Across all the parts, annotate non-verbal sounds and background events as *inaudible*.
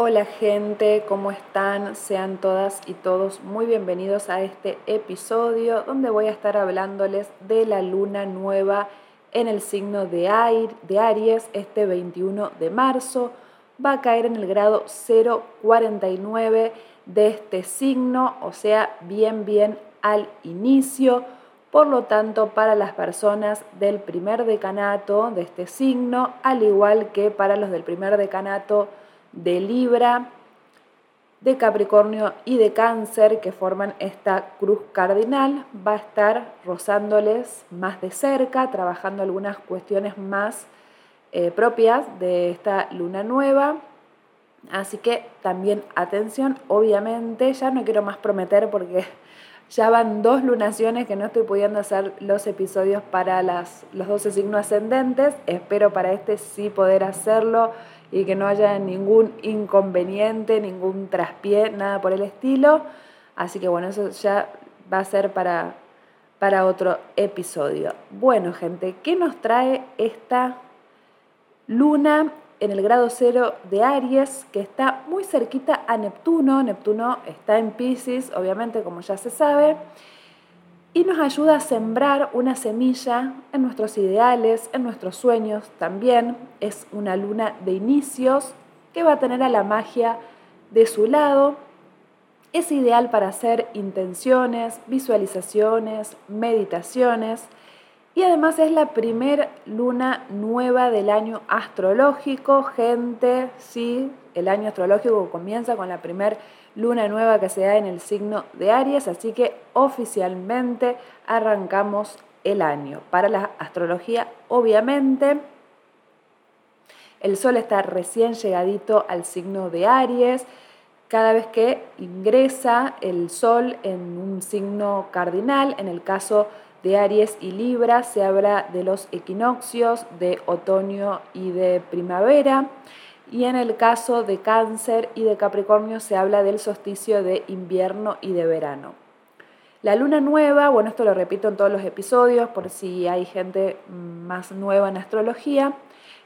Hola gente, ¿cómo están? Sean todas y todos muy bienvenidos a este episodio donde voy a estar hablándoles de la luna nueva en el signo de, Aries este 21 de marzo. Va a caer en el grado 049 de este signo, o sea, bien bien al inicio. Por lo tanto, para las personas del primer decanato de este signo, al igual que para los del primer decanato de Libra, de Capricornio y de Cáncer que forman esta cruz cardinal, va a estar rozándoles más de cerca, trabajando algunas cuestiones más eh, propias de esta luna nueva. Así que también atención, obviamente, ya no quiero más prometer porque *laughs* ya van dos lunaciones que no estoy pudiendo hacer los episodios para las, los 12 signos ascendentes. Espero para este sí poder hacerlo y que no haya ningún inconveniente, ningún traspié, nada por el estilo. Así que bueno, eso ya va a ser para, para otro episodio. Bueno, gente, ¿qué nos trae esta luna en el grado cero de Aries, que está muy cerquita a Neptuno? Neptuno está en Pisces, obviamente, como ya se sabe y nos ayuda a sembrar una semilla en nuestros ideales, en nuestros sueños también. Es una luna de inicios que va a tener a la magia de su lado. Es ideal para hacer intenciones, visualizaciones, meditaciones y además es la primer luna nueva del año astrológico. Gente, sí, el año astrológico comienza con la primera luna nueva que se da en el signo de Aries, así que oficialmente arrancamos el año. Para la astrología, obviamente, el Sol está recién llegadito al signo de Aries. Cada vez que ingresa el Sol en un signo cardinal, en el caso de Aries y Libra, se habla de los equinoccios de otoño y de primavera y en el caso de cáncer y de capricornio se habla del solsticio de invierno y de verano. La luna nueva, bueno, esto lo repito en todos los episodios por si hay gente más nueva en astrología,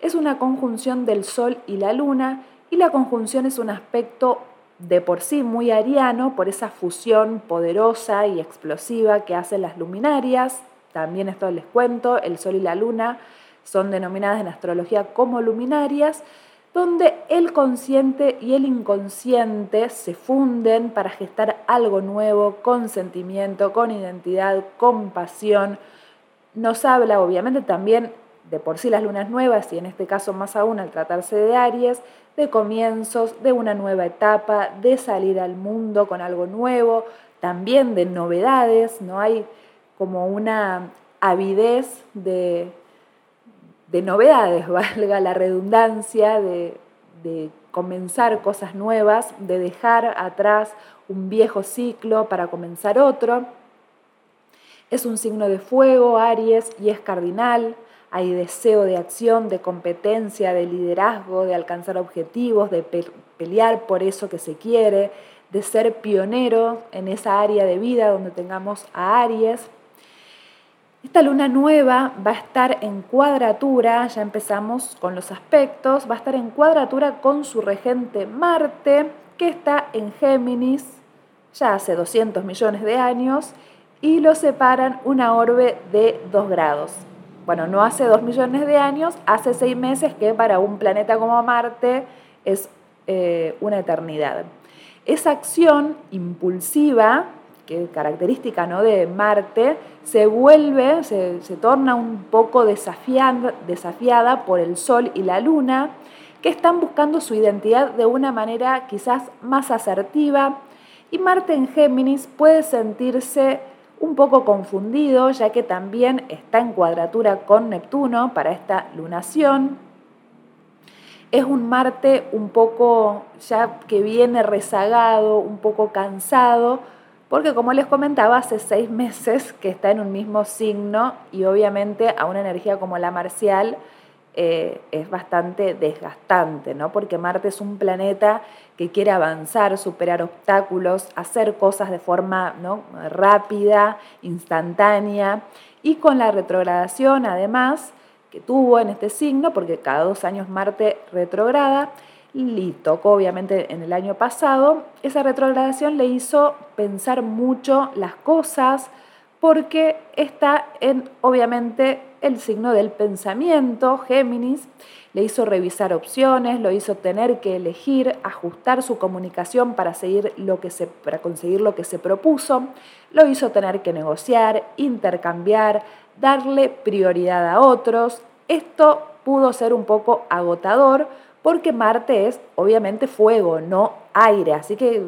es una conjunción del Sol y la luna y la conjunción es un aspecto de por sí muy ariano por esa fusión poderosa y explosiva que hacen las luminarias. También esto les cuento, el Sol y la luna son denominadas en astrología como luminarias donde el consciente y el inconsciente se funden para gestar algo nuevo, con sentimiento, con identidad, con pasión. Nos habla obviamente también de por sí las lunas nuevas y en este caso más aún al tratarse de Aries, de comienzos, de una nueva etapa, de salir al mundo con algo nuevo, también de novedades, no hay como una avidez de de novedades, *laughs* valga la redundancia, de, de comenzar cosas nuevas, de dejar atrás un viejo ciclo para comenzar otro. Es un signo de fuego, Aries, y es cardinal. Hay deseo de acción, de competencia, de liderazgo, de alcanzar objetivos, de pelear por eso que se quiere, de ser pionero en esa área de vida donde tengamos a Aries. Esta luna nueva va a estar en cuadratura, ya empezamos con los aspectos, va a estar en cuadratura con su regente Marte, que está en Géminis ya hace 200 millones de años, y lo separan una orbe de 2 grados. Bueno, no hace 2 millones de años, hace 6 meses, que para un planeta como Marte es eh, una eternidad. Esa acción impulsiva que característica ¿no? de Marte, se vuelve, se, torna un poco desafiada, desafiada por el Sol y la Luna, que están buscando su identidad de una manera quizás más asertiva, y Marte en Géminis puede sentirse un poco confundido, ya que también está en cuadratura con Neptuno para esta lunación. Es un Marte un poco ya que viene rezagado, un poco cansado, porque como les comentaba, hace seis meses que está en un mismo signo y obviamente a una energía como la marcial eh, es bastante desgastante, ¿no? Porque Marte es un planeta que quiere avanzar, superar obstáculos, hacer cosas de forma ¿no? rápida, instantánea y con la retrogradación además que tuvo en este signo, porque cada dos años Marte retrograda, y tocó obviamente en el año pasado, esa retrogradación le hizo pensar mucho las cosas porque está en obviamente el signo del pensamiento, Géminis, le hizo revisar opciones, lo hizo tener que elegir, ajustar su comunicación para, seguir lo que se, para conseguir lo que se propuso, lo hizo tener que negociar, intercambiar, darle prioridad a otros. Esto pudo ser un poco agotador porque Marte es obviamente fuego, no aire, así que,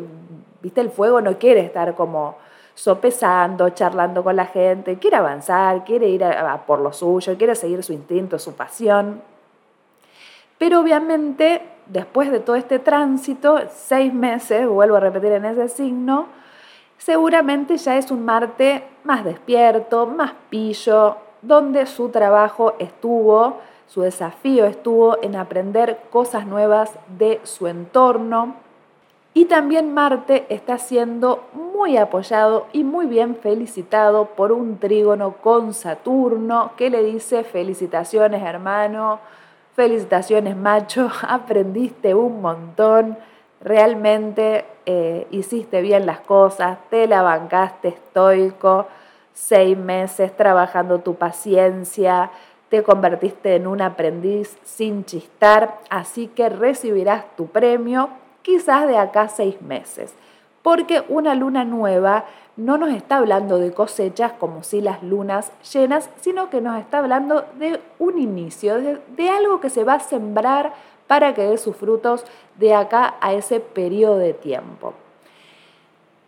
viste, el fuego no quiere estar como sopesando, charlando con la gente, quiere avanzar, quiere ir por lo suyo, quiere seguir su instinto, su pasión. Pero obviamente, después de todo este tránsito, seis meses, vuelvo a repetir en ese signo, seguramente ya es un Marte más despierto, más pillo, donde su trabajo estuvo su desafío estuvo en aprender cosas nuevas de su entorno. Y también Marte está siendo muy apoyado y muy bien felicitado por un trígono con Saturno que le dice felicitaciones hermano, felicitaciones macho, *laughs* aprendiste un montón, realmente eh, hiciste bien las cosas, te la bancaste estoico, seis meses trabajando tu paciencia, te convertiste en un aprendiz sin chistar, así que recibirás tu premio quizás de acá seis meses. Porque una luna nueva no nos está hablando de cosechas como si las lunas llenas, sino que nos está hablando de un inicio, de, algo que se va a sembrar para que dé sus frutos de acá a ese periodo de tiempo.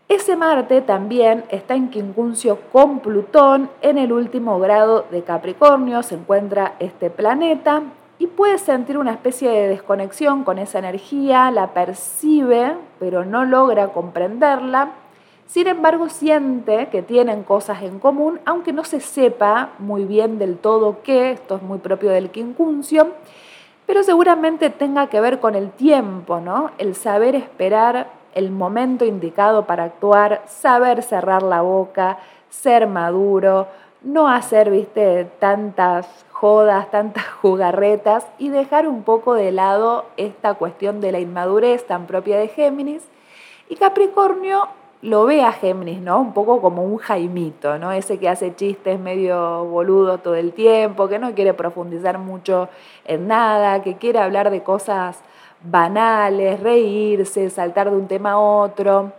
Ese Marte también está en quincuncio con Plutón en el último grado de Capricornio, se encuentra este planeta y puede sentir una especie de desconexión con esa energía, la percibe, pero no logra comprenderla. Sin embargo, siente que tienen cosas en común, aunque no se sepa muy bien del todo qué, esto es muy propio del quincuncio, pero seguramente tenga que ver con el tiempo, ¿no? El saber esperar el momento indicado para actuar, saber cerrar la boca, ser maduro, no hacer, viste, tantas jodas, tantas *laughs* jugarretas y dejar un poco de lado esta cuestión de la inmadurez tan propia de Géminis. Y Capricornio lo ve a Géminis, ¿no? Un poco como un Jaimito, ¿no? Ese que hace chistes medio boludo todo el tiempo, que no quiere profundizar mucho en nada, que quiere hablar de cosas banales, reírse, saltar de un tema a otro,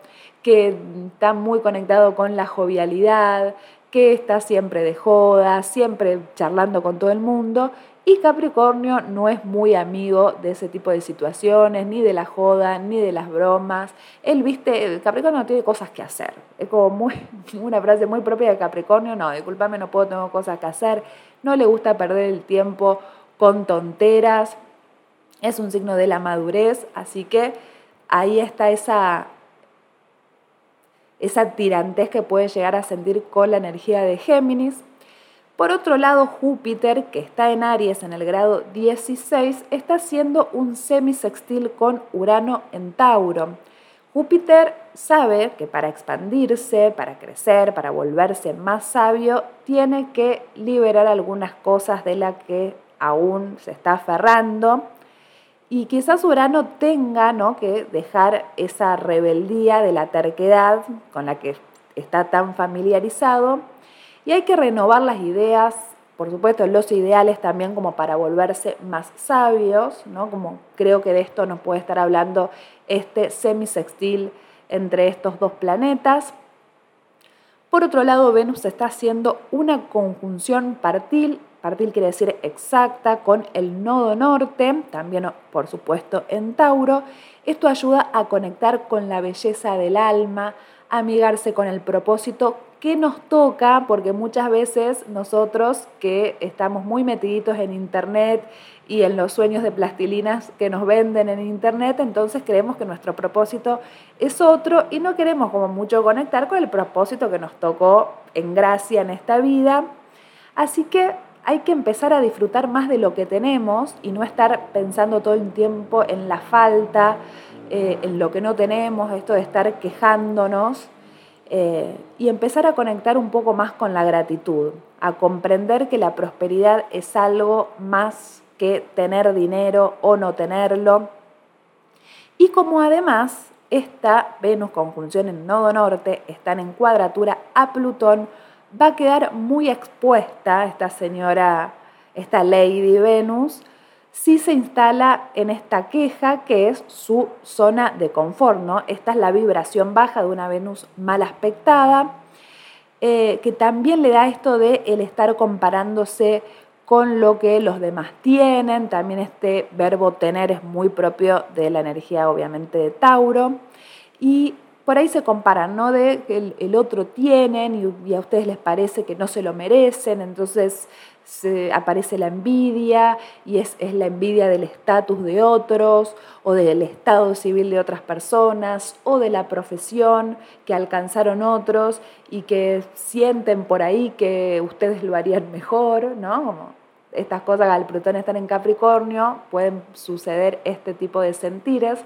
que está muy conectado con la jovialidad, que está siempre de joda, siempre charlando con todo el mundo. Y Capricornio no es muy amigo de ese tipo de situaciones, ni de la joda, ni de las bromas. Él, viste, Capricornio no tiene cosas que hacer. Es como *laughs* una frase muy propia de Capricornio, no, discúlpame, no puedo, tengo cosas que hacer. No le gusta perder el tiempo con tonteras, es un signo de la madurez, así que ahí está esa, esa tirantez que puede llegar a sentir con la energía de Géminis. Por otro lado, Júpiter, que está en Aries en el grado 16, está haciendo un semisextil con Urano en Tauro. Júpiter sabe que para expandirse, para crecer, para volverse más sabio, tiene que liberar algunas cosas de las que aún se está aferrando y quizás Urano tenga ¿no? que dejar esa rebeldía de la terquedad con la que está tan familiarizado y hay que renovar las ideas, por supuesto los ideales también como para volverse más sabios, ¿no? como creo que de esto nos puede estar hablando este semisextil entre estos dos planetas. Por otro lado, Venus está haciendo una conjunción partil Partil quiere decir exacta con el nodo norte, también por supuesto en Tauro. Esto ayuda a conectar con la belleza del alma, amigarse con el propósito que nos toca, porque muchas veces nosotros que estamos muy metiditos en internet y en los sueños de plastilinas que nos venden en internet, entonces creemos que nuestro propósito es otro y no queremos como mucho conectar con el propósito que nos tocó en gracia en esta vida. Así que hay que empezar a disfrutar más de lo que tenemos y no estar pensando todo el tiempo en la falta, eh, en lo que no tenemos, esto de estar quejándonos, eh, y empezar a conectar un poco más con la gratitud, a comprender que la prosperidad es algo más que tener dinero o no tenerlo, Y como además esta Venus conjunción en nodo norte están en cuadratura a Plutón, va a quedar muy expuesta esta señora, esta Lady Venus, si se instala en esta queja que es su zona de confort. Esta es la vibración baja de una Venus mal aspectada, eh, que también le da esto de el estar comparándose con lo que los demás tienen, también este verbo tener es muy propio de la energía obviamente de Tauro, y por ahí se comparan, ¿no? De que el, otro tienen y, a ustedes les parece que no se lo merecen, entonces aparece la envidia y es, es la envidia del estatus de otros o del estado civil de otras personas o de la profesión que alcanzaron otros y que sienten por ahí que ustedes lo harían mejor, ¿no? Como estas cosas al Plutón estar en Capricornio, pueden suceder este tipo de sentires.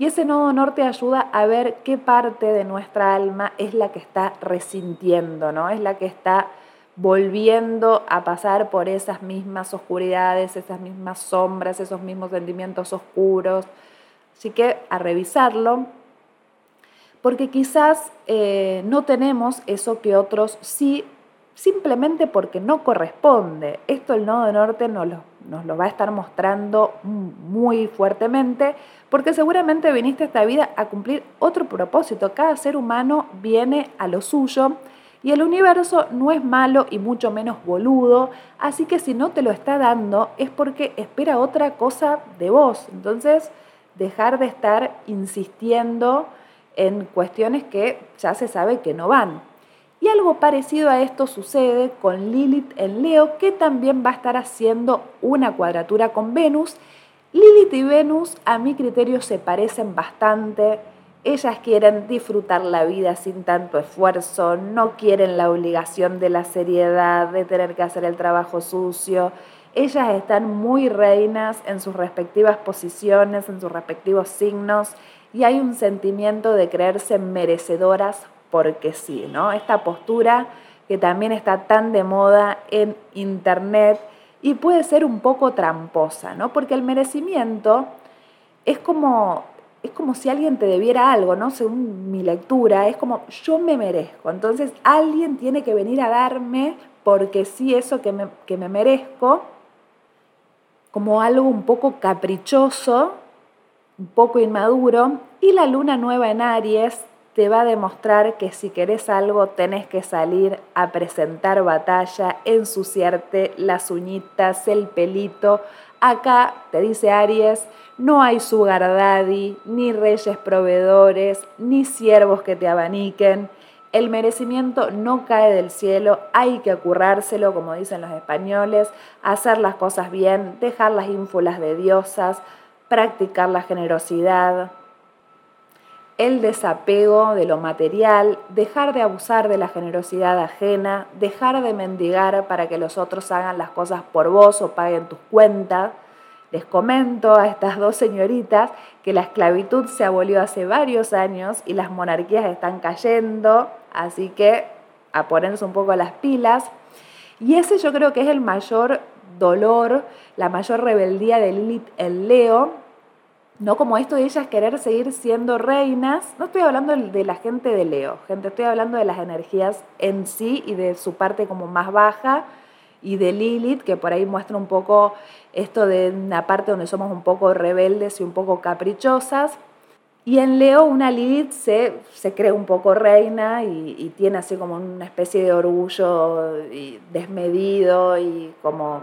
Y ese nodo norte ayuda a ver qué parte de nuestra alma es la que está resintiendo, ¿no? Es la que está volviendo a pasar por esas mismas oscuridades, esas mismas sombras, esos mismos sentimientos oscuros. Así que a revisarlo, porque quizás eh, no tenemos eso que otros sí, simplemente porque no corresponde. Esto el nodo norte nos lo, nos lo va a estar mostrando muy fuertemente, porque seguramente viniste a esta vida a cumplir otro propósito. Cada ser humano viene a lo suyo y el universo no es malo y mucho menos boludo, así que si no te lo está dando es porque espera otra cosa de vos. Entonces, dejar de estar insistiendo en cuestiones que ya se sabe que no van. Y algo parecido a esto sucede con Lilith en Leo, que también va a estar haciendo una cuadratura con Venus Lilith y Venus a mi criterio se parecen bastante. Ellas quieren disfrutar la vida sin tanto esfuerzo, no quieren la obligación de la seriedad, de tener que hacer el trabajo sucio. Ellas están muy reinas en sus respectivas posiciones, en sus respectivos signos, y hay un sentimiento de creerse merecedoras porque sí, ¿no? Esta postura que también está tan de moda en internet y puede ser un poco tramposa, ¿no? Porque el merecimiento es como, es como si alguien te debiera algo, ¿no? Según mi lectura, es como yo me merezco. Entonces alguien tiene que venir a darme porque sí eso que me, que me merezco, como algo un poco caprichoso, un poco inmaduro. Y la luna nueva en Aries te va a demostrar que si querés algo tenés que salir a presentar batalla, ensuciarte las uñitas, el pelito. Acá, te dice Aries, no hay sugar daddy, ni reyes proveedores, ni siervos que te abaniquen. El merecimiento no cae del cielo, hay que acurrárselo, como dicen los españoles, hacer las cosas bien, dejar las ínfulas de diosas, practicar la generosidad, el desapego de lo material, dejar de abusar de la generosidad ajena, dejar de mendigar para que los otros hagan las cosas por vos o paguen tus cuentas. Les comento a estas dos señoritas que la esclavitud se abolió hace varios años y las monarquías están cayendo, así que a ponerse un poco las pilas. Y ese yo creo que es el mayor dolor, la mayor rebeldía de Lilith en Leo, no como esto de ellas querer seguir siendo reinas. No estoy hablando de la gente de Leo, gente, estoy hablando de las energías en sí y de su parte como más baja y de Lilith, que por ahí muestra un poco esto de una parte donde somos un poco rebeldes y un poco caprichosas. Y en Leo una Lilith se, se cree un poco reina y, tiene así como una especie de orgullo desmedido y como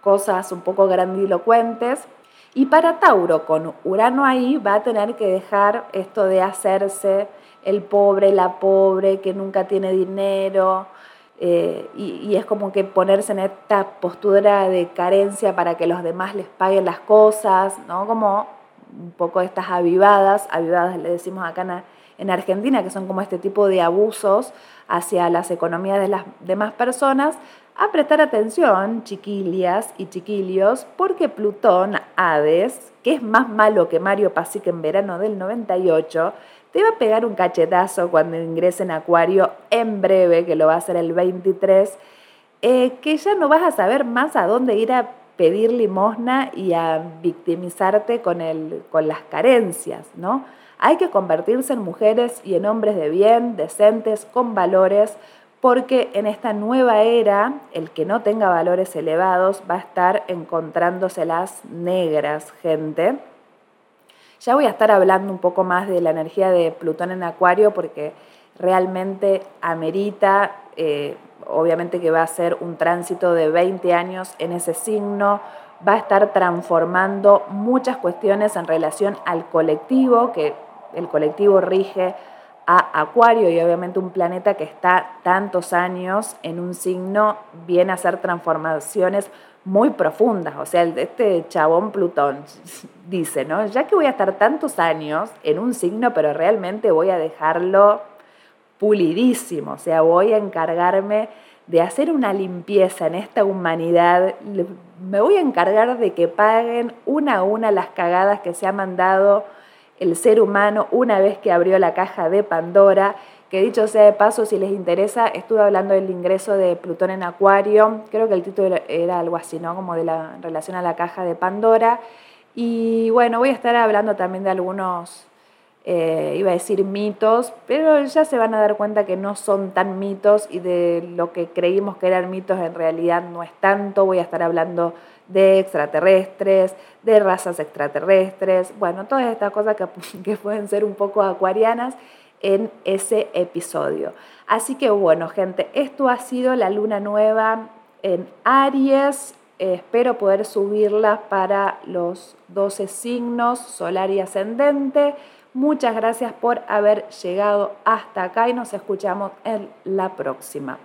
cosas un poco grandilocuentes. Y para Tauro, con Urano ahí, va a tener que dejar esto de hacerse el pobre, la pobre, que nunca tiene dinero, eh, y, es como que ponerse en esta postura de carencia para que los demás les paguen las cosas, ¿no? Como un poco estas avivadas, avivadas le decimos acá en, en Argentina, que son como este tipo de abusos hacia las economías de las demás personas, a prestar atención, chiquilias y chiquilios, porque Plutón, Hades, que es más malo que Mario Pasic en verano del 98, te va a pegar un cachetazo cuando ingrese en Acuario en breve, que lo va a hacer el 23, eh, que ya no vas a saber más a dónde ir a pedir limosna y a victimizarte con, el, con las carencias, ¿no? Hay que convertirse en mujeres y en hombres de bien, decentes, con valores, porque en esta nueva era el que no tenga valores elevados va a estar encontrándoselas negras, gente. Ya voy a estar hablando un poco más de la energía de Plutón en Acuario porque realmente amerita, eh, obviamente que va a ser un tránsito de 20 años en ese signo, va a estar transformando muchas cuestiones en relación al colectivo, que el colectivo rige a Acuario y obviamente un planeta que está tantos años en un signo viene a hacer transformaciones muy profundas. O sea, este chabón Plutón *laughs* dice, ¿no? Ya que voy a estar tantos años en un signo, pero realmente voy a dejarlo pulidísimo. O sea, voy a encargarme de hacer una limpieza en esta humanidad. Me voy a encargar de que paguen una a una las cagadas que se ha mandado el ser humano una vez que abrió la caja de Pandora, que dicho sea de paso, si les interesa, estuve hablando del ingreso de Plutón en Acuario, creo que el título era algo así, ¿no? Como de la relación a la caja de Pandora. Y bueno, voy a estar hablando también de algunos, eh, iba a decir mitos, pero ya se van a dar cuenta que no son tan mitos y de lo que creímos que eran mitos en realidad no es tanto. Voy a estar hablando de extraterrestres, de razas extraterrestres, bueno, todas estas cosas que, *laughs* pueden ser un poco acuarianas en ese episodio. Así que bueno, gente, esto ha sido la luna nueva en Aries. espero poder subirla para los 12 signos solar y ascendente. Muchas gracias por haber llegado hasta acá y nos escuchamos en la próxima.